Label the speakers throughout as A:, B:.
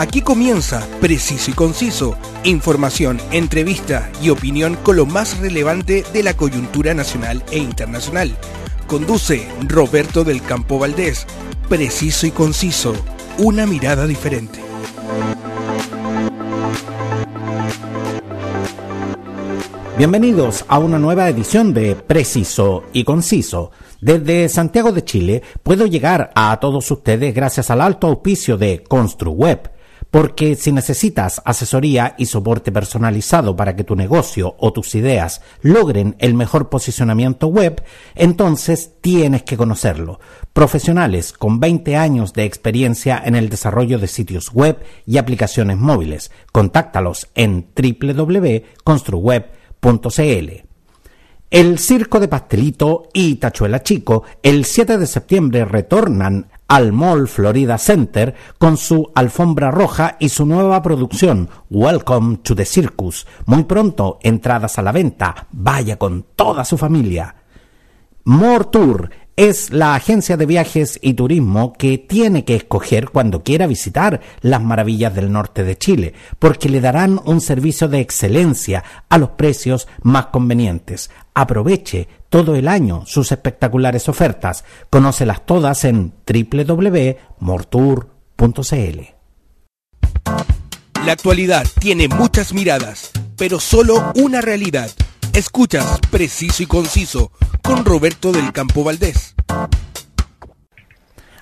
A: Aquí comienza Preciso y Conciso, información, entrevista y opinión con lo más relevante de la coyuntura nacional e internacional. Conduce Roberto del Campo Valdés. Preciso y Conciso, una mirada diferente.
B: Bienvenidos a una nueva edición de Preciso y Conciso. Desde Santiago de Chile puedo llegar a todos ustedes gracias al alto auspicio de ConstruWeb porque si necesitas asesoría y soporte personalizado para que tu negocio o tus ideas logren el mejor posicionamiento web, entonces tienes que conocerlo. Profesionales con 20 años de experiencia en el desarrollo de sitios web y aplicaciones móviles. Contáctalos en www.construweb.cl. El Circo de Pastelito y Tachuela Chico el 7 de septiembre retornan al Mall Florida Center con su alfombra roja y su nueva producción Welcome to the Circus. Muy pronto, entradas a la venta. Vaya con toda su familia. More Tour es la agencia de viajes y turismo que tiene que escoger cuando quiera visitar las maravillas del norte de Chile, porque le darán un servicio de excelencia a los precios más convenientes. Aproveche todo el año sus espectaculares ofertas. Conócelas todas en www.mortour.cl.
A: La actualidad tiene muchas miradas, pero solo una realidad. Escuchas Preciso y Conciso con Roberto del Campo Valdés.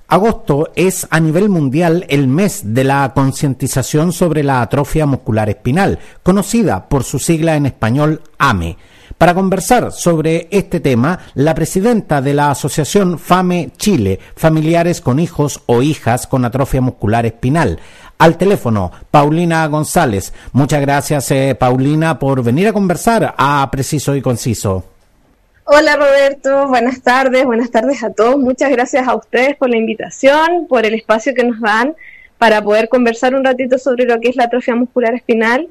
B: Agosto es a nivel mundial el mes de la concientización sobre la atrofia muscular espinal, conocida por su sigla en español AME. Para conversar sobre este tema, la presidenta de la Asociación FAME Chile, Familiares con Hijos o Hijas con Atrofia Muscular Espinal, al teléfono, Paulina González. Muchas gracias, eh, Paulina, por venir a conversar a Preciso y Conciso.
C: Hola Roberto, buenas tardes, buenas tardes a todos. Muchas gracias a ustedes por la invitación, por el espacio que nos dan para poder conversar un ratito sobre lo que es la atrofia muscular espinal.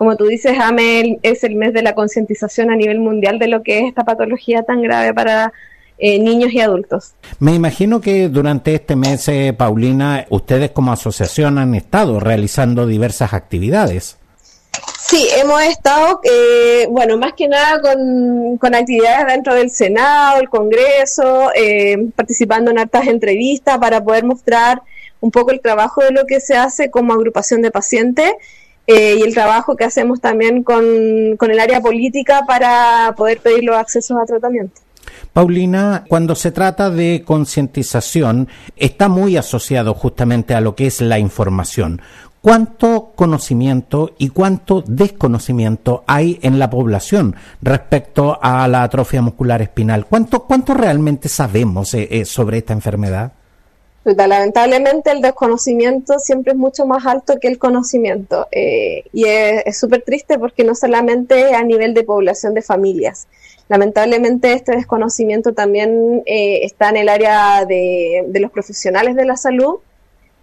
C: Como tú dices, AME es el mes de la concientización a nivel mundial de lo que es esta patología tan grave para eh, niños y adultos.
B: Me imagino que durante este mes, eh, Paulina, ustedes como asociación han estado realizando diversas actividades.
C: Sí, hemos estado, eh, bueno, más que nada con, con, actividades dentro del Senado, el Congreso, participando en hartas entrevistas para poder mostrar un poco el trabajo de lo que se hace como agrupación de pacientes y el trabajo que hacemos también con, con el área política para poder pedir los accesos a tratamiento.
B: Paulina, cuando se trata de concientización, está muy asociado justamente a lo que es la información. ¿Cuánto conocimiento y cuánto desconocimiento hay en la población respecto a la atrofia muscular espinal? ¿Cuánto, cuánto realmente sabemos eh, eh, sobre esta enfermedad?
C: Lamentablemente el desconocimiento siempre es mucho más alto que el conocimiento eh, y es súper triste porque no solamente a nivel de población de familias, Lamentablemente este desconocimiento también eh, está en el área de, los profesionales de la salud,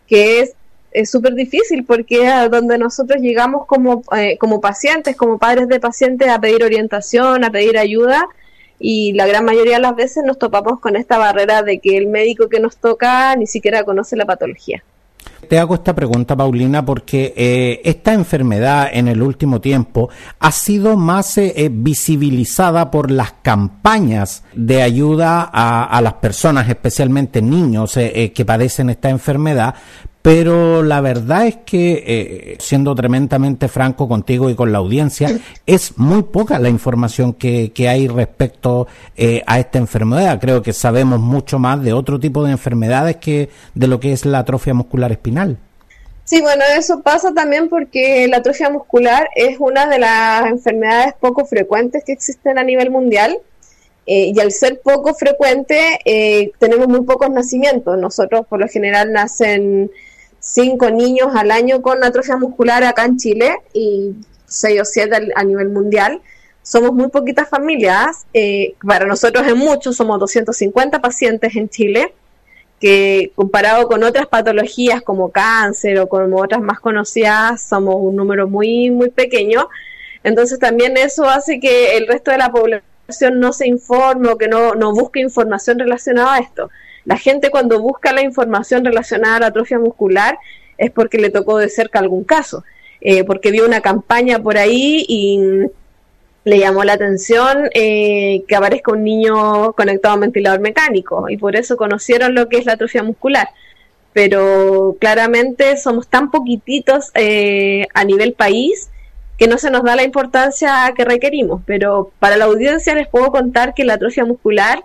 C: que es súper difícil porque es donde nosotros llegamos como, eh, como pacientes, como padres de pacientes, a pedir orientación, a pedir ayuda, y la gran mayoría de las veces nos topamos con esta barrera de que el médico que nos toca ni siquiera conoce la patología.
B: Te hago esta pregunta, Paulina, porque eh, esta enfermedad en el último tiempo ha sido más eh, eh, visibilizada por las campañas de ayuda a, a las personas, especialmente niños que padecen esta enfermedad, pero la verdad es que, eh, siendo tremendamente franco contigo y con la audiencia, es muy poca la información que, hay respecto eh, a esta enfermedad. Creo que sabemos mucho más de otro tipo de enfermedades que de lo que es la atrofia muscular espinal.
C: Sí, bueno, eso pasa también porque la atrofia muscular es una de las enfermedades poco frecuentes que existen a nivel mundial. Eh, y al ser poco frecuente, tenemos muy pocos nacimientos. Nosotros, por lo general, nacen cinco niños al año con atrofia muscular acá en Chile y seis o siete a nivel mundial. Somos muy poquitas familias, eh, para nosotros es mucho, somos 250 pacientes en Chile, que comparado con otras patologías como cáncer o como otras más conocidas, somos un número muy, muy pequeño. Entonces también eso hace que el resto de la población no se informe o que no, no busque información relacionada a esto. La gente cuando busca la información relacionada a la atrofia muscular es porque le tocó de cerca algún caso, eh, porque vio una campaña por ahí y le llamó la atención eh, que aparezca un niño conectado a un ventilador mecánico y por eso conocieron lo que es la atrofia muscular. Pero claramente somos tan poquititos eh, a nivel país que no se nos da la importancia que requerimos. Pero para la audiencia les puedo contar que la atrofia muscular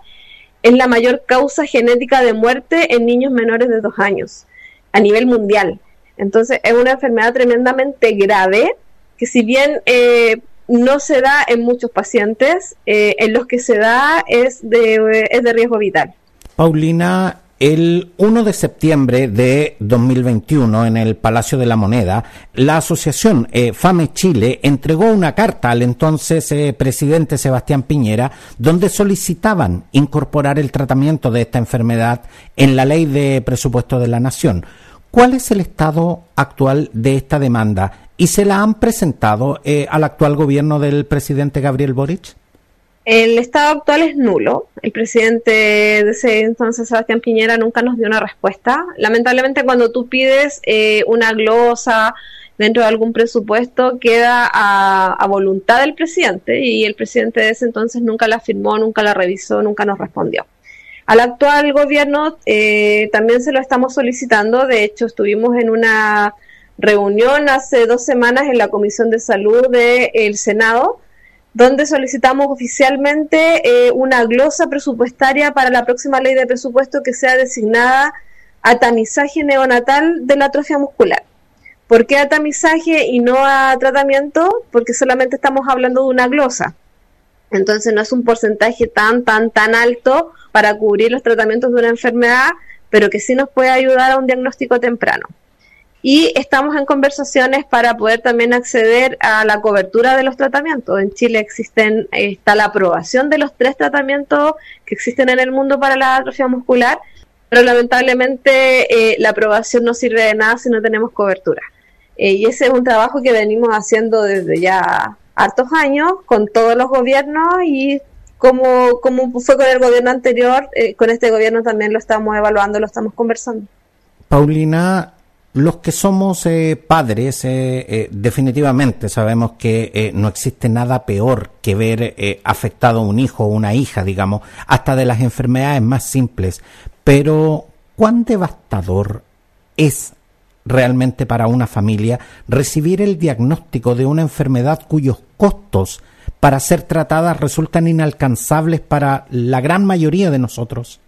C: es la mayor causa genética de muerte en niños menores de dos años a nivel mundial. Entonces es una enfermedad tremendamente grave que si bien eh, no se da en muchos pacientes, eh, en los que se da es de, es de riesgo vital.
B: Paulina, el 1 de septiembre de 2021, en el Palacio de la Moneda, la asociación eh, FAME Chile entregó una carta al entonces eh, presidente Sebastián Piñera, donde solicitaban incorporar el tratamiento de esta enfermedad en la ley de presupuesto de la Nación. ¿Cuál es el estado actual de esta demanda? y se la han presentado eh, al actual gobierno del presidente Gabriel Boric?
C: El estado actual es nulo. El presidente de ese entonces, Sebastián Piñera, nunca nos dio una respuesta. Lamentablemente, cuando tú pides eh, una glosa dentro de algún presupuesto, queda a, voluntad del presidente y el presidente de ese entonces nunca la firmó, nunca la revisó, nunca nos respondió. Al actual gobierno eh, también se lo estamos solicitando. De hecho, estuvimos en una reunión hace dos semanas en la Comisión de Salud del Senado, donde solicitamos oficialmente eh, una glosa presupuestaria para la próxima ley de presupuesto que sea designada a tamizaje neonatal de la atrofia muscular. ¿Por qué a tamizaje y no a tratamiento? Porque solamente estamos hablando de una glosa. Entonces no es un porcentaje tan, tan, tan alto para cubrir los tratamientos de una enfermedad, pero que sí nos puede ayudar a un diagnóstico temprano y estamos en conversaciones para poder también acceder a la cobertura de los tratamientos. En Chile existen está la aprobación de los tres tratamientos que existen en el mundo para la atrofia muscular, pero lamentablemente eh, la aprobación no sirve de nada si no tenemos cobertura. Eh, y ese es un trabajo que venimos haciendo desde ya hartos años con todos los gobiernos y como, como fue con el gobierno anterior, eh, con este gobierno también lo estamos evaluando, lo estamos conversando.
B: Paulina, los que somos eh, padres, eh, eh, definitivamente sabemos que no existe nada peor que ver afectado a un hijo o una hija, digamos, hasta de las enfermedades más simples. Pero, ¿cuán devastador es realmente para una familia recibir el diagnóstico de una enfermedad cuyos costos para ser tratada resultan inalcanzables para la gran mayoría de nosotros?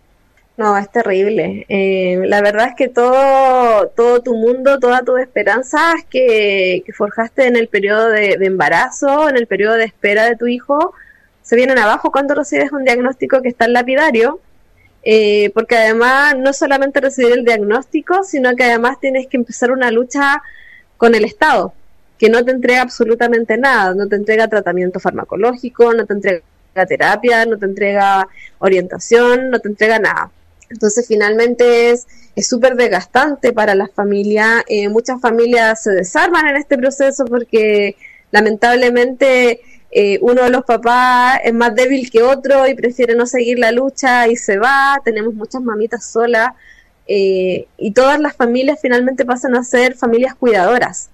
C: No, es terrible. Eh, la verdad es que todo, todo tu mundo, toda tu esperanza que, que forjaste en el periodo de, embarazo, en el periodo de espera de tu hijo, se vienen abajo cuando recibes un diagnóstico que está en lapidario. Eh, porque además no solamente recibir el diagnóstico, sino que además tienes que empezar una lucha con el Estado, que no te entrega absolutamente nada, no te entrega tratamiento farmacológico, no te entrega terapia, no te entrega orientación, no te entrega nada. Entonces finalmente es súper desgastante para la familia. Eh, muchas familias se desarman en este proceso porque lamentablemente eh, uno de los papás es más débil que otro y prefiere no seguir la lucha y se va. Tenemos muchas mamitas solas eh, y todas las familias finalmente pasan a ser familias cuidadoras,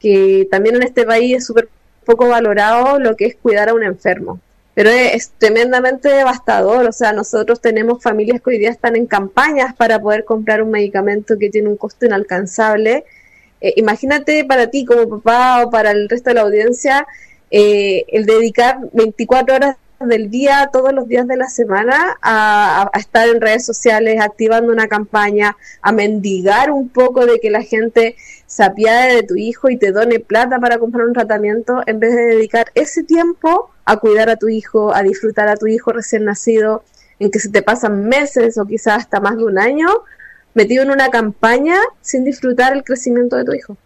C: que también en este país es súper poco valorado lo que es cuidar a un enfermo pero es, tremendamente devastador. O sea, nosotros tenemos familias que hoy día están en campañas para poder comprar un medicamento que tiene un costo inalcanzable. Eh, imagínate para ti como papá o para el resto de la audiencia eh, el dedicar 24 horas del día, todos los días de la semana, a, estar en redes sociales, activando una campaña, a mendigar un poco de que la gente se apiade de tu hijo y te done plata para comprar un tratamiento, en vez de dedicar ese tiempo a cuidar a tu hijo, a disfrutar a tu hijo recién nacido, en que se te pasan meses o quizás hasta más de un año metido en una campaña sin disfrutar el crecimiento de tu hijo.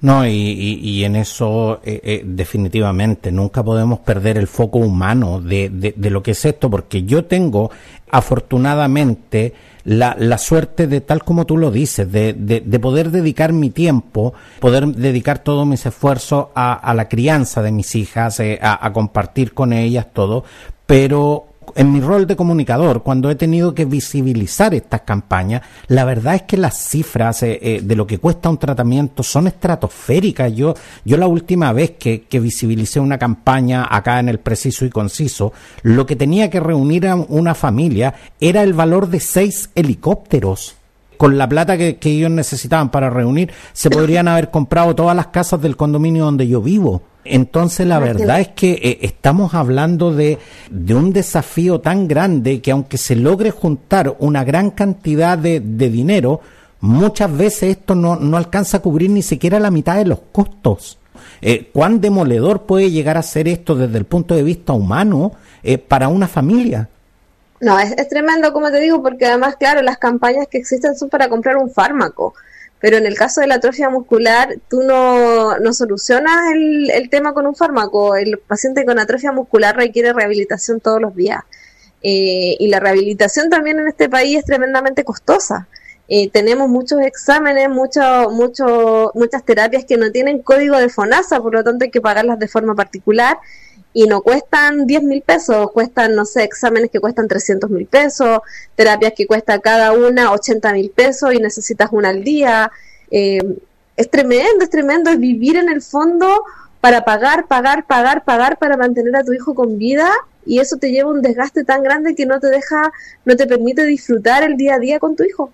B: No, y, en eso eh, eh, definitivamente nunca podemos perder el foco humano de, de, lo que es esto, porque yo tengo afortunadamente la, la suerte de, tal como tú lo dices, de, de, poder dedicar mi tiempo, poder dedicar todos mis esfuerzos a, a la crianza de mis hijas, eh, a compartir con ellas todo, pero en mi rol de comunicador, cuando he tenido que visibilizar estas campañas, la verdad es que las cifras eh, eh, de lo que cuesta un tratamiento son estratosféricas. Yo, yo la última vez que, que visibilicé una campaña acá en el preciso y conciso, lo que tenía que reunir a una familia era el valor de seis helicópteros con la plata que, que, ellos necesitaban para reunir, se podrían haber comprado todas las casas del condominio donde yo vivo. Entonces la verdad es que eh, estamos hablando de, de, un desafío tan grande que aunque se logre juntar una gran cantidad de, de dinero, muchas veces esto no, no, alcanza a cubrir ni siquiera la mitad de los costos. Eh, ¿Cuán demoledor puede llegar a ser esto desde el punto de vista humano eh, para una familia?
C: No, es, es, tremendo, como te digo, porque además, claro, las campañas que existen son para comprar un fármaco, pero en el caso de la atrofia muscular, tú no, no solucionas el, el, tema con un fármaco. El paciente con atrofia muscular requiere rehabilitación todos los días. Eh, y la rehabilitación también en este país es tremendamente costosa. Eh, tenemos muchos exámenes, mucho, mucho, muchas terapias que no tienen código de FONASA, por lo tanto hay que pagarlas de forma particular y no cuestan 10 mil pesos, cuestan, no sé, exámenes que cuestan 300 mil pesos, terapias que cuesta cada una 80 mil pesos y necesitas una al día. Eh, es tremendo, es tremendo, es vivir en el fondo para pagar, pagar, pagar, pagar para mantener a tu hijo con vida y eso te lleva un desgaste tan grande que no te deja, no te permite disfrutar el día a día con tu hijo.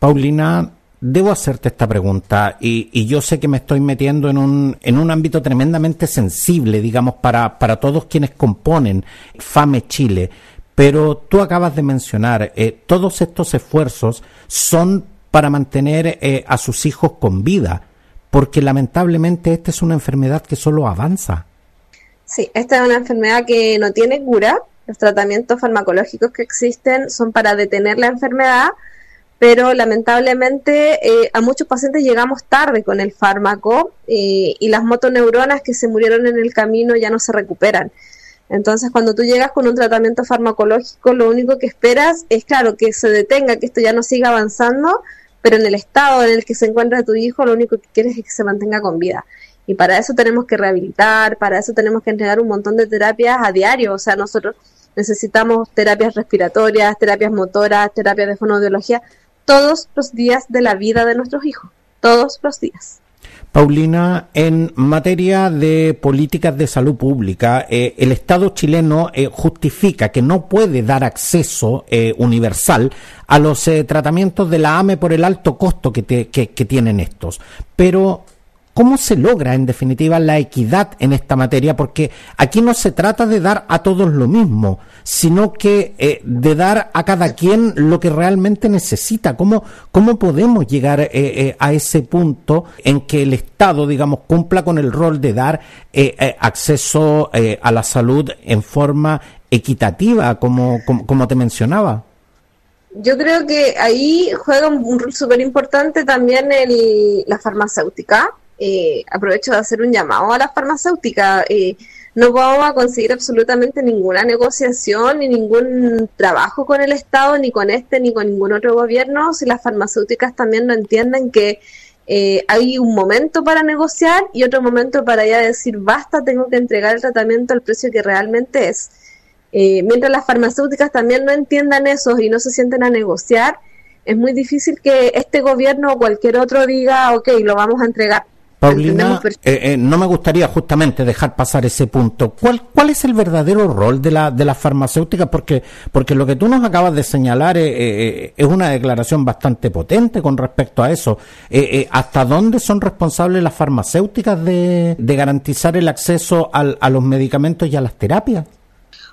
B: Paulina, debo hacerte esta pregunta y, y, yo sé que me estoy metiendo en un, en un ámbito tremendamente sensible, digamos, para, para todos quienes componen FAME Chile. Pero tú acabas de mencionar, eh, todos estos esfuerzos son para mantener eh, a sus hijos con vida, porque lamentablemente esta es una enfermedad que solo avanza.
C: Sí, esta es una enfermedad que no tiene cura. Los tratamientos farmacológicos que existen son para detener la enfermedad, pero lamentablemente eh, a muchos pacientes llegamos tarde con el fármaco y las motoneuronas que se murieron en el camino ya no se recuperan. Entonces, cuando tú llegas con un tratamiento farmacológico, lo único que esperas es, claro, que se detenga, que esto ya no siga avanzando, pero en el estado en el que se encuentra tu hijo, lo único que quieres es que se mantenga con vida. Y para eso tenemos que rehabilitar, para eso tenemos que entregar un montón de terapias a diario. O sea, nosotros necesitamos terapias respiratorias, terapias motoras, terapias de fonoaudiología, todos los días de la vida de nuestros hijos, todos los días.
B: Paulina, en materia de políticas de salud pública, eh, el Estado chileno eh, justifica que no puede dar acceso eh, universal a los tratamientos de la AME por el alto costo que tienen estos. Pero ¿Cómo se logra, en definitiva, la equidad en esta materia? Porque aquí no se trata de dar a todos lo mismo, sino que eh, de dar a cada quien lo que realmente necesita. ¿Cómo, cómo podemos llegar eh, eh, a ese punto en que el Estado, digamos, cumpla con el rol de dar eh, eh, acceso a la salud en forma equitativa, como, como, como te mencionaba?
C: Yo creo que ahí juega un rol súper importante también el, la farmacéutica eh, aprovecho de hacer un llamado a las farmacéuticas. Eh, no vamos a conseguir absolutamente ninguna negociación ni ningún trabajo con el Estado, ni con este, ni con ningún otro gobierno, si las farmacéuticas también no entienden que eh, hay un momento para negociar y otro momento para ya decir basta, tengo que entregar el tratamiento al precio que realmente es. Eh, mientras las farmacéuticas también no entiendan eso y no se sienten a negociar, es muy difícil que este gobierno o cualquier otro diga, ok, lo vamos a entregar.
B: Paulina, eh, eh, no me gustaría justamente dejar pasar ese punto. ¿Cuál, cuál es el verdadero rol de la, de las farmacéuticas? Porque, porque lo que tú nos acabas de señalar eh, eh es una declaración bastante potente con respecto a eso. Eh, ¿Hasta dónde son responsables las farmacéuticas de, de garantizar el acceso al, a los medicamentos y a las terapias?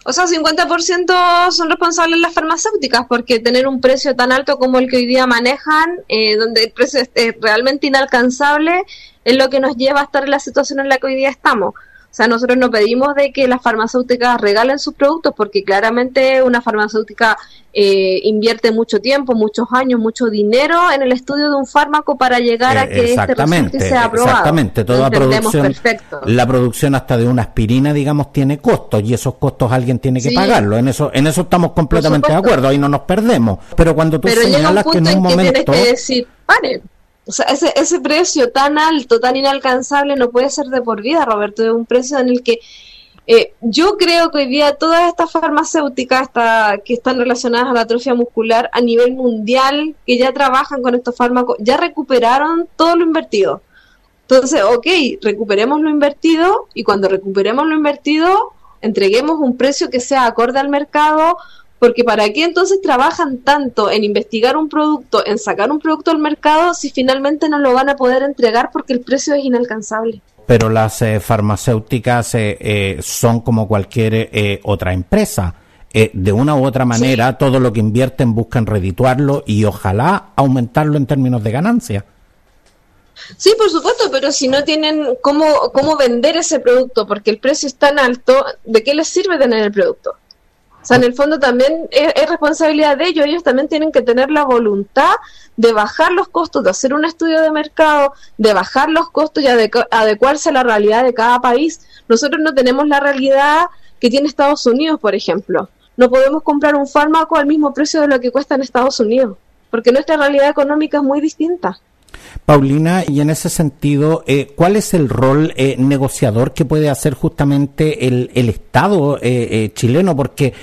C: O sea, 50% son responsables las farmacéuticas porque tener un precio tan alto como el que hoy día manejan, eh, donde el precio es, realmente inalcanzable, es lo que nos lleva a estar en la situación en la que hoy día estamos. O sea, nosotros no pedimos de que las farmacéuticas regalen sus productos porque claramente una farmacéutica eh, invierte mucho tiempo, muchos años, mucho dinero en el estudio de un fármaco para llegar a que este resulte sea aprobado.
B: Exactamente, toda producción,
C: perfecto.
B: la producción hasta de una aspirina, digamos, tiene costos y esos costos alguien tiene que sí. pagarlo. En eso, en eso estamos completamente de acuerdo, ahí no nos perdemos. Pero cuando tú
C: Pero
B: señalas
C: que
B: en un
C: en
B: momento
C: que tienes que decir, paren. O sea, ese, ese precio tan alto, tan inalcanzable, no puede ser de por vida, Roberto. Es un precio en el que Eh, yo creo que hoy día todas estas farmacéuticas que están relacionadas a la atrofia muscular a nivel mundial, que ya trabajan con estos fármacos, ya recuperaron todo lo invertido. Entonces, ok, recuperemos lo invertido y cuando recuperemos lo invertido, entreguemos un precio que sea acorde al mercado, porque ¿para qué entonces trabajan tanto en investigar un producto, en sacar un producto al mercado, si finalmente no lo van a poder entregar porque el precio es inalcanzable?
B: Pero las eh, farmacéuticas eh, eh, son como cualquier otra empresa. de una u otra manera, todo lo que invierten buscan redituarlo y ojalá aumentarlo en términos de ganancia.
C: Sí, por supuesto, pero si no tienen cómo, cómo vender ese producto porque el precio es tan alto, ¿de qué les sirve tener el producto? O sea, en el fondo también es, responsabilidad de ellos, ellos también tienen que tener la voluntad de bajar los costos, de hacer un estudio de mercado, de bajar los costos y adecuarse a la realidad de cada país. Nosotros no tenemos la realidad que tiene Estados Unidos, por ejemplo. No podemos comprar un fármaco al mismo precio de lo que cuesta en Estados Unidos, porque nuestra realidad económica es muy distinta.
B: Paulina, y en ese sentido, eh, ¿cuál es el rol eh, negociador que puede hacer justamente el, Estado eh, chileno? Porque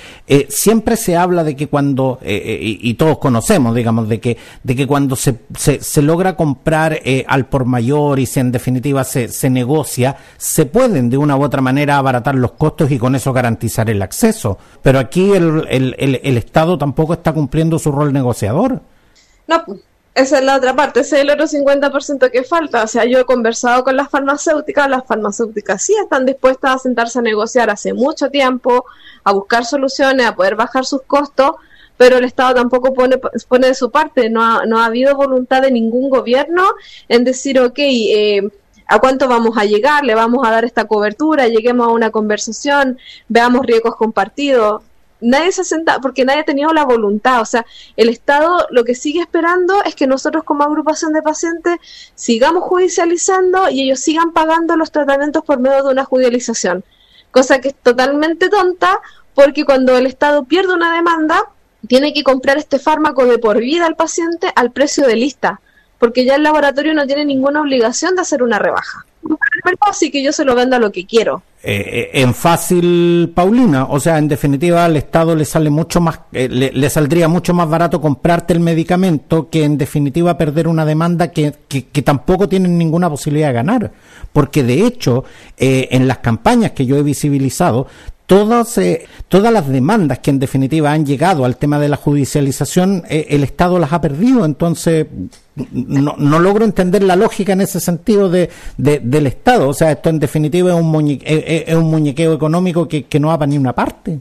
B: siempre se habla de que cuando, y, todos conocemos, digamos, de que, de que cuando se, se, logra comprar al por mayor y se, en definitiva se, se negocia, se pueden de una u otra manera abaratar los costos y con eso garantizar el acceso. Pero aquí el, el, el, el Estado tampoco está cumpliendo su rol negociador.
C: No, esa es la otra parte, ese es el otro 50% que falta. O sea, yo he conversado con las farmacéuticas, las farmacéuticas sí están dispuestas a sentarse a negociar hace mucho tiempo, a buscar soluciones, a poder bajar sus costos, pero el Estado tampoco pone, pone de su parte. No ha, no ha habido voluntad de ningún gobierno en decir, ok, eh, ¿a cuánto vamos a llegar? ¿Le vamos a dar esta cobertura? Lleguemos a una conversación, veamos riesgos compartidos nadie se senta, porque nadie ha tenido la voluntad. O sea, el Estado lo que sigue esperando es que nosotros como agrupación de pacientes sigamos judicializando y ellos sigan pagando los tratamientos por medio de una judicialización. Cosa que es totalmente tonta porque cuando el Estado pierde una demanda, tiene que comprar este fármaco de por vida al paciente al precio de lista, porque ya el laboratorio no tiene ninguna obligación de hacer una rebaja así que yo se lo vendo a lo que quiero.
B: Eh, eh, en fácil, Paulina, o sea, en definitiva al Estado le sale mucho más, eh, le, saldría mucho más barato comprarte el medicamento que en definitiva perder una demanda que, que, tampoco tienen ninguna posibilidad de ganar. Porque de hecho, en las campañas que yo he visibilizado, todas, todas las demandas que en definitiva han llegado al tema de la judicialización, el Estado las ha perdido. Entonces, no, no, logro entender la lógica en ese sentido de, del Estado. O sea, esto en definitiva es un, es, un muñequeo económico que, no va para ni una parte.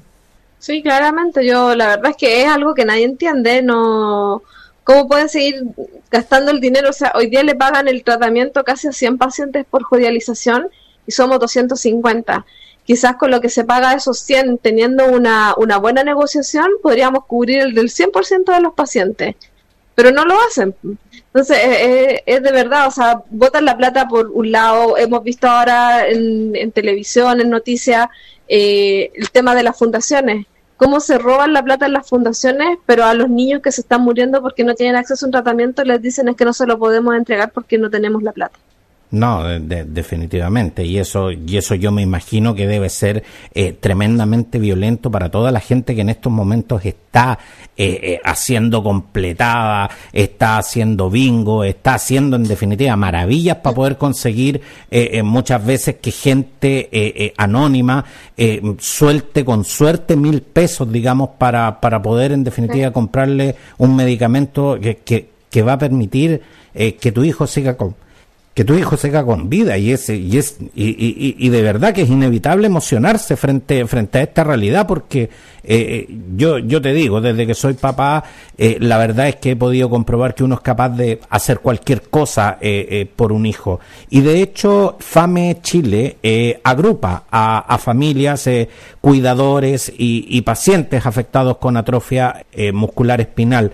C: Sí, claramente. Yo, la verdad es que es algo que nadie entiende. No. ¿Cómo pueden seguir gastando el dinero? O sea, hoy día le pagan el tratamiento casi a 100 pacientes por judicialización y somos 250. Quizás con lo que se paga esos 100, teniendo una, una buena negociación, podríamos cubrir el del 100% de los pacientes pero no lo hacen. Entonces, es, de verdad, o sea, botan la plata por un lado, hemos visto ahora en, televisión, en noticias, eh, el tema de las fundaciones, cómo se roban la plata en las fundaciones, pero a los niños que se están muriendo porque no tienen acceso a un tratamiento les dicen es que no se lo podemos entregar porque no tenemos la plata.
B: No, definitivamente. Y eso, y eso yo me imagino que debe ser eh, tremendamente violento para toda la gente que en estos momentos está eh, eh, haciendo completada, está haciendo bingo, está haciendo en definitiva maravillas para poder conseguir muchas veces que gente anónima suelte con suerte mil pesos, digamos, para, para poder en definitiva comprarle un medicamento que, que, que va a permitir que tu hijo siga con que tu hijo se haga con vida y es, y, es y, y, de verdad que es inevitable emocionarse frente, frente a esta realidad porque eh, eh, yo, yo te digo, desde que soy papá, eh, la verdad es que he podido comprobar que uno es capaz de hacer cualquier cosa por un hijo. Y de hecho, FAME Chile agrupa a, a familias, cuidadores y, y, pacientes afectados con atrofia muscular espinal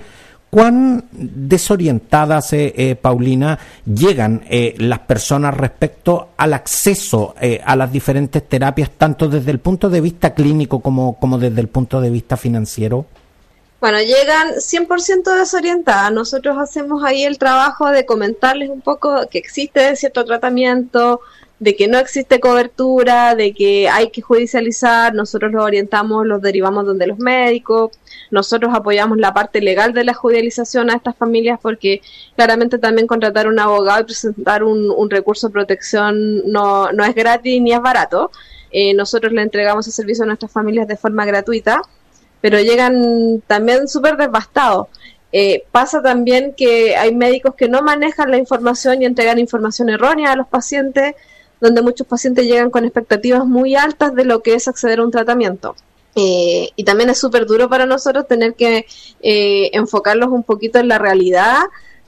B: ¿Cuán desorientadas, eh, eh, Paulina, llegan eh, las personas respecto al acceso a las diferentes terapias, tanto desde el punto de vista clínico como, como desde el punto de vista financiero?
C: Bueno, llegan 100% desorientadas. Nosotros hacemos ahí el trabajo de comentarles un poco que existe cierto tratamiento, de que no existe cobertura, de que hay que judicializar, nosotros los orientamos, los derivamos donde los médicos, nosotros apoyamos la parte legal de la judicialización a estas familias porque claramente también contratar un abogado y presentar un, recurso de protección no, no, es gratis ni es barato. Eh, nosotros le entregamos el servicio a nuestras familias de forma gratuita, pero llegan también súper devastados. Eh, pasa también que hay médicos que no manejan la información y entregan información errónea a los pacientes donde muchos pacientes llegan con expectativas muy altas de lo que es acceder a un tratamiento. Eh, y también es súper duro para nosotros tener que eh, enfocarlos un poquito en la realidad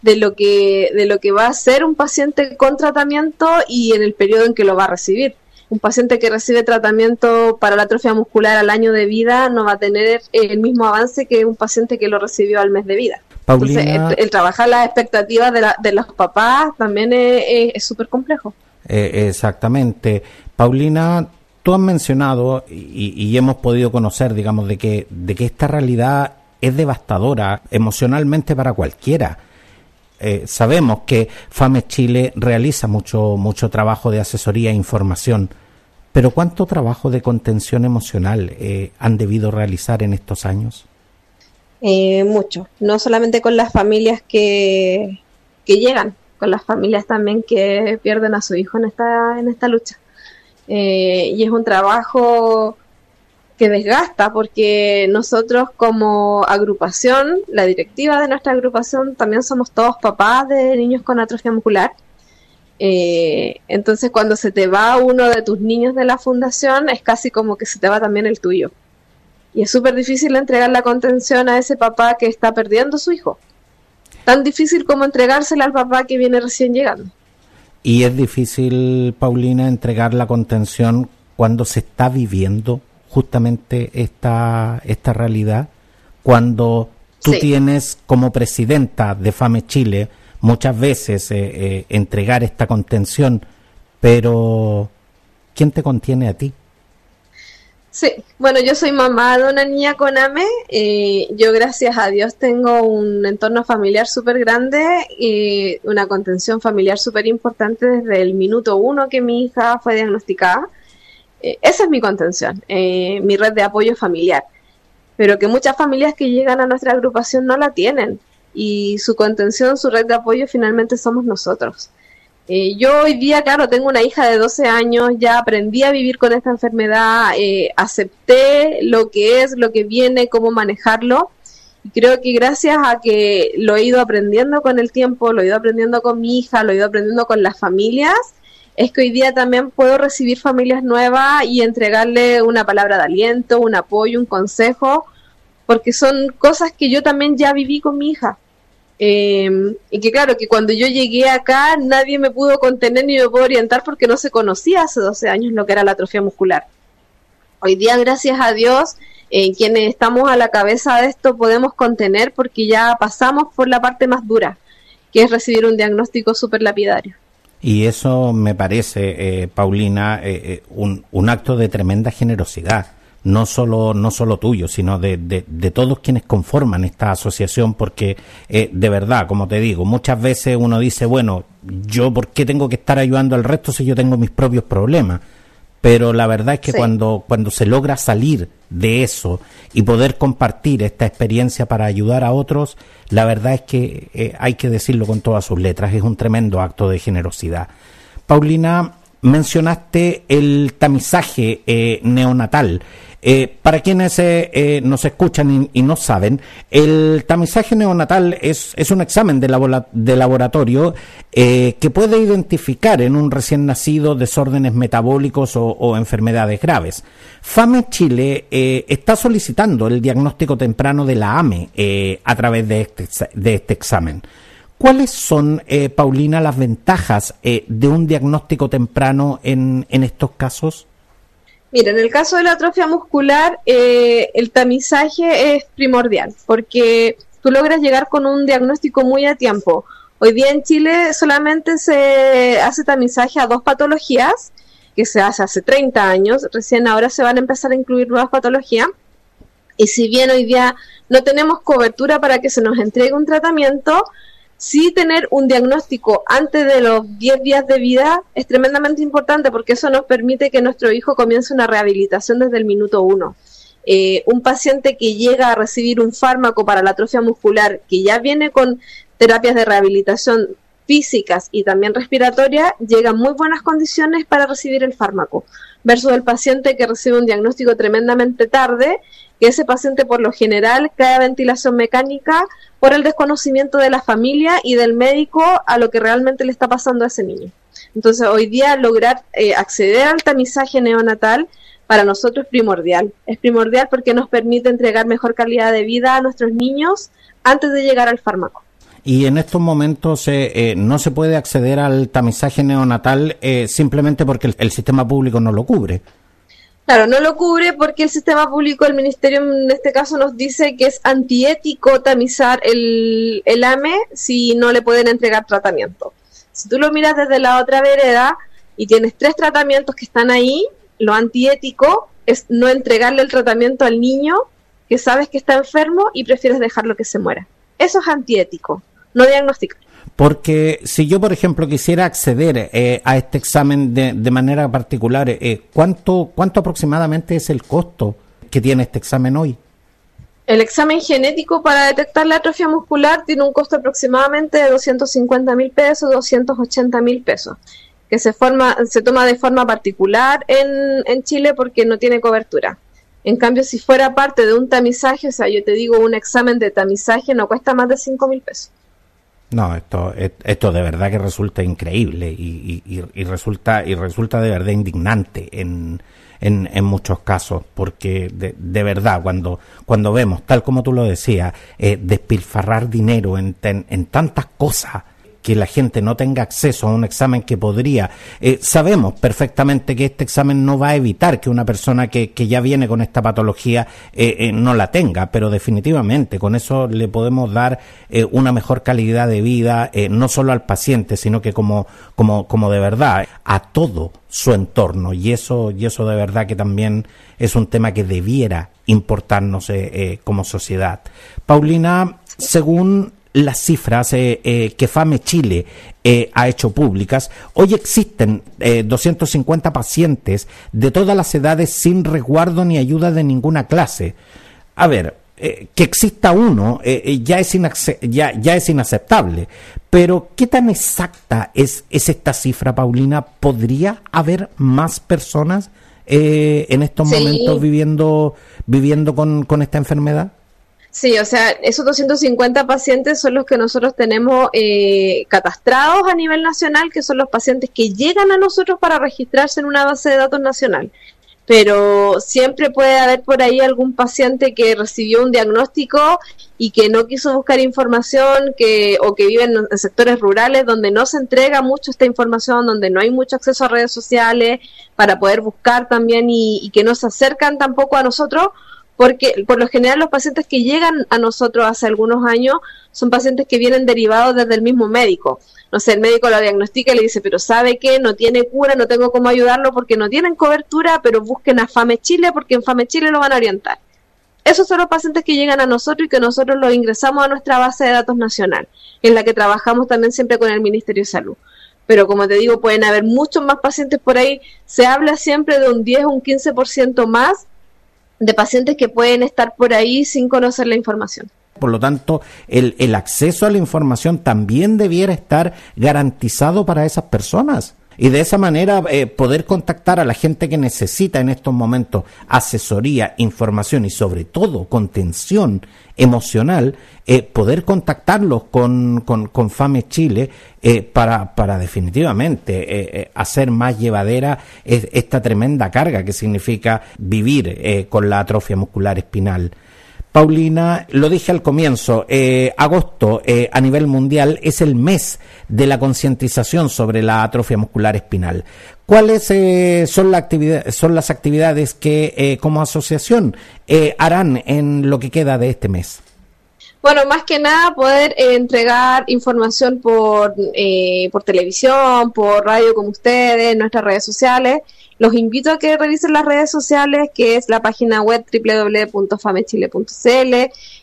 C: de lo que de lo que va a ser un paciente con tratamiento y en el periodo en que lo va a recibir. Un paciente que recibe tratamiento para la atrofia muscular al año de vida no va a tener el mismo avance que un paciente que lo recibió al mes de vida. Entonces, el, trabajar las expectativas de, de los papás también es súper complejo.
B: Eh, exactamente. Paulina, tú has mencionado y, hemos podido conocer, digamos, de que, de que esta realidad es devastadora emocionalmente para cualquiera. Eh, sabemos que FAME Chile realiza mucho, mucho trabajo de asesoría e información, pero ¿cuánto trabajo de contención emocional eh, han debido realizar en estos años?
C: mucho, no solamente con las familias que, que llegan, con las familias también que pierden a su hijo en esta, en esta lucha. Eh, y es un trabajo que desgasta porque nosotros como agrupación, la directiva de nuestra agrupación, también somos todos papás de niños con atrofia muscular. Eh, entonces cuando se te va uno de tus niños de la fundación es casi como que se te va también el tuyo. Y es súper difícil entregar la contención a ese papá que está perdiendo a su hijo tan difícil como entregársela al papá que viene recién llegando.
B: Y es difícil, Paulina, entregar la contención cuando se está viviendo justamente esta, esta realidad, cuando tú tienes como presidenta de FAME Chile muchas veces eh, eh, entregar esta contención, pero ¿quién te contiene a ti?
C: Sí, bueno, yo soy mamá de una niña con AME. yo, gracias a Dios, tengo un entorno familiar súper grande y una contención familiar súper importante desde el minuto uno que mi hija fue diagnosticada. Eh, esa es mi contención, eh, mi red de apoyo familiar. Pero que muchas familias que llegan a nuestra agrupación no la tienen y su contención, su red de apoyo finalmente somos nosotros. Eh, yo hoy día, claro, tengo una hija de 12 años, ya aprendí a vivir con esta enfermedad, eh, acepté lo que es, lo que viene, cómo manejarlo. Y creo que gracias a que lo he ido aprendiendo con el tiempo, lo he ido aprendiendo con mi hija, lo he ido aprendiendo con las familias, es que hoy día también puedo recibir familias nuevas y entregarle una palabra de aliento, un apoyo, un consejo, porque son cosas que yo también ya viví con mi hija. Em, y que claro, que cuando yo llegué acá nadie me pudo contener ni me pudo orientar porque no se conocía hace 12 años lo que era la atrofia muscular. Hoy día, gracias a Dios, eh, quienes estamos a la cabeza de esto podemos contener porque ya pasamos por la parte más dura, que es recibir un diagnóstico súper lapidario.
B: Y eso me parece, eh, Paulina, eh, un, un acto de tremenda generosidad no solo, no solo tuyo, sino de, de, todos quienes conforman esta asociación, porque eh, de verdad, como te digo, muchas veces uno dice, bueno, yo por qué tengo que estar ayudando al resto si yo tengo mis propios problemas. Pero la verdad es que cuando, cuando se logra salir de eso y poder compartir esta experiencia para ayudar a otros, la verdad es que eh, hay que decirlo con todas sus letras, es un tremendo acto de generosidad. Paulina, mencionaste el tamizaje eh, neonatal. Eh, para quienes eh, eh, nos escuchan y, no saben, el tamizaje neonatal es, un examen de, laboratorio que puede identificar en un recién nacido desórdenes metabólicos o, enfermedades graves. FAME Chile está solicitando el diagnóstico temprano de la AME a través de este, de este examen. ¿Cuáles son, Paulina, las ventajas de un diagnóstico temprano en estos casos?
C: Mira, en el caso de la atrofia muscular, eh, el tamizaje es primordial porque tú logras llegar con un diagnóstico muy a tiempo. Hoy día en Chile solamente se hace tamizaje a dos patologías, que se hace hace 30 años, recién ahora se van a empezar a incluir nuevas patologías. Y si bien hoy día no tenemos cobertura para que se nos entregue un tratamiento, sí tener un diagnóstico antes de los 10 días de vida es tremendamente importante porque eso nos permite que nuestro hijo comience una rehabilitación desde el minuto uno. Eh, un paciente que llega a recibir un fármaco para la atrofia muscular que ya viene con terapias de rehabilitación físicas y también respiratorias, llega en muy buenas condiciones para recibir el fármaco, versus el paciente que recibe un diagnóstico tremendamente tarde, que ese paciente por lo general cae a ventilación mecánica por el desconocimiento de la familia y del médico a lo que realmente le está pasando a ese niño. Entonces, hoy día lograr eh, acceder al tamizaje neonatal para nosotros es primordial. Es primordial porque nos permite entregar mejor calidad de vida a nuestros niños antes de llegar al fármaco.
B: Y en estos momentos eh, eh, no se puede acceder al tamizaje neonatal eh, simplemente porque el, sistema público no lo cubre.
C: Claro, no lo cubre porque el sistema público, el ministerio en este caso nos dice que es antiético tamizar el, el AME si no le pueden entregar tratamiento. Si tú lo miras desde la otra vereda y tienes tres tratamientos que están ahí, lo antiético es no entregarle el tratamiento al niño que sabes que está enfermo y prefieres dejarlo que se muera. Eso es antiético no diagnosticar.
B: Porque si yo, por ejemplo, quisiera acceder eh, a este examen de, de manera particular, eh, ¿cuánto, ¿cuánto aproximadamente es el costo que tiene este examen hoy?
C: El examen genético para detectar la atrofia muscular tiene un costo aproximadamente de 250 mil pesos, 280 mil pesos, que se, forma, se toma de forma particular en, en Chile porque no tiene cobertura. En cambio, si fuera parte de un tamizaje, o sea, yo te digo, un examen de tamizaje no cuesta más de 5 mil pesos.
B: No, esto, esto de verdad que resulta increíble y, y, resulta y resulta de verdad indignante en, en, en muchos casos, porque de, de, verdad cuando cuando vemos, tal como tú lo decías, eh, despilfarrar dinero en, en, en tantas cosas que la gente no tenga acceso a un examen que podría. Eh, sabemos perfectamente que este examen no va a evitar que una persona que, que ya viene con esta patología eh, eh, no la tenga, pero definitivamente con eso le podemos dar una mejor calidad de vida, no solo al paciente, sino que como, como, como de verdad a todo su entorno. Y eso, y eso de verdad que también es un tema que debiera importarnos como sociedad. Paulina, según las cifras eh, eh, que FAME Chile eh, ha hecho públicas, hoy existen 250 pacientes de todas las edades sin resguardo ni ayuda de ninguna clase. A ver, que exista uno ya, es ya, ya, es inaceptable, pero ¿qué tan exacta es, es esta cifra, Paulina? ¿Podría haber más personas en estos sí. momentos viviendo, viviendo con, con esta enfermedad?
C: Sí, o sea, esos 250 pacientes son los que nosotros tenemos eh, catastrados a nivel nacional, que son los pacientes que llegan a nosotros para registrarse en una base de datos nacional. Pero siempre puede haber por ahí algún paciente que recibió un diagnóstico y que no quiso buscar información, que o que vive en, sectores rurales donde no se entrega mucho esta información, donde no hay mucho acceso a redes sociales para poder buscar también y que no se acercan tampoco a nosotros porque por lo general los pacientes que llegan a nosotros hace algunos años son pacientes que vienen derivados desde el mismo médico. No sé, el médico lo diagnostica y le dice, pero ¿sabe qué? No tiene cura, no tengo cómo ayudarlo porque no tienen cobertura, pero busquen a FAME Chile porque en FAME Chile lo van a orientar. Esos son los pacientes que llegan a nosotros y que nosotros los ingresamos a nuestra base de datos nacional, en la que trabajamos también siempre con el Ministerio de Salud. Pero como te digo, pueden haber muchos más pacientes por ahí. Se habla siempre de un 10 o un 15% más de pacientes que pueden estar por ahí sin conocer la información.
B: Por lo tanto, el, el acceso a la información también debiera estar garantizado para esas personas y de esa manera eh, poder contactar a la gente que necesita en estos momentos asesoría, información y sobre todo contención emocional, eh, poder contactarlos con, con, con FAME Chile eh, para, para definitivamente hacer más llevadera esta tremenda carga que significa vivir con la atrofia muscular espinal. Paulina, lo dije al comienzo, eh, agosto eh, a nivel mundial es el mes de la concientización sobre la atrofia muscular espinal. ¿Cuáles eh, son, la las actividades que eh, como asociación eh, harán en lo que queda de este mes?
C: Bueno, más que nada poder eh, entregar información por, por televisión, por radio como ustedes, nuestras redes sociales. Los invito a que revisen las redes sociales, que es la página web www.famechile.cl,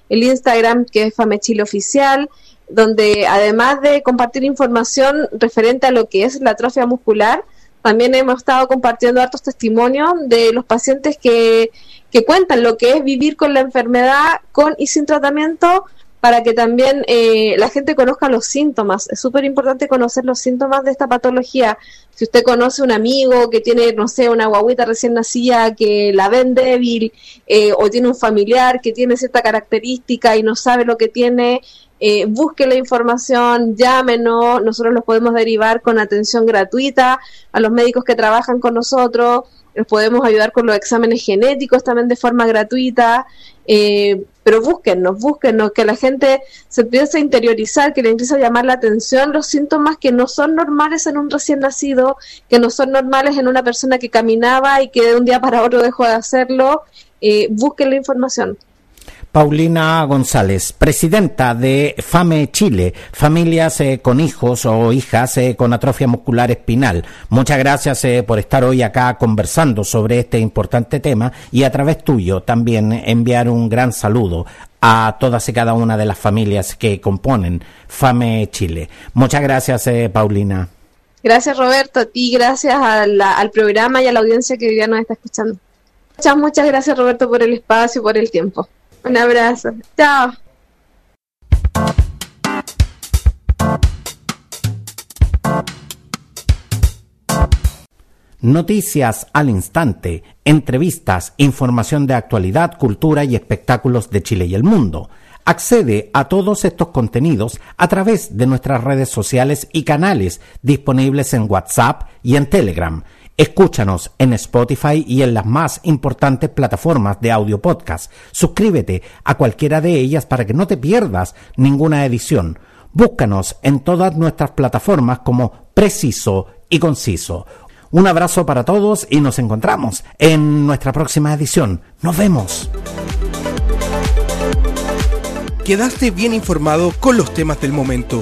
C: el Instagram que es Famechile Oficial, donde además de compartir información referente a lo que es la atrofia muscular, también hemos estado compartiendo hartos testimonios de los pacientes que, que cuentan lo que es vivir con la enfermedad con y sin tratamiento para que también eh, la gente conozca los síntomas. Es súper importante conocer los síntomas de esta patología. Si usted conoce un amigo que tiene, no sé, una guaguita recién nacida que la ven débil, eh, o tiene un familiar que tiene cierta característica y no sabe lo que tiene, eh, busque la información, llámenos, nosotros los podemos derivar con atención gratuita a los médicos que trabajan con nosotros, los podemos ayudar con los exámenes genéticos también de forma gratuita, eh, pero búsquennos, búsquennos, que la gente se empiece a interiorizar, que le empiece a llamar la atención los síntomas que no son normales en un recién nacido, que no son normales en una persona que caminaba y que de un día para otro dejó de hacerlo, eh, busquen la información.
B: Paulina González, presidenta de FAME Chile, familias eh, con hijos o hijas eh, con atrofia muscular espinal. Muchas gracias eh, por estar hoy acá conversando sobre este importante tema y a través tuyo también enviar un gran saludo a todas y cada una de las familias que componen FAME Chile. Muchas gracias, Paulina.
C: Gracias, Roberto, a ti, gracias al programa y a la audiencia que hoy nos está escuchando. Muchas, muchas gracias, Roberto, por el espacio y por el tiempo. Un abrazo. Chao.
B: Noticias al instante, entrevistas, información de actualidad, cultura y espectáculos de Chile y el mundo. Accede a todos estos contenidos a través de nuestras redes sociales y canales disponibles en WhatsApp y en Telegram Escúchanos en Spotify y en las más importantes plataformas de audio podcast. Suscríbete a cualquiera de ellas para que no te pierdas ninguna edición. Búscanos en todas nuestras plataformas como Preciso y Conciso. Un abrazo para todos y nos encontramos en nuestra próxima edición. Nos vemos.
A: Quedaste bien informado con los temas del momento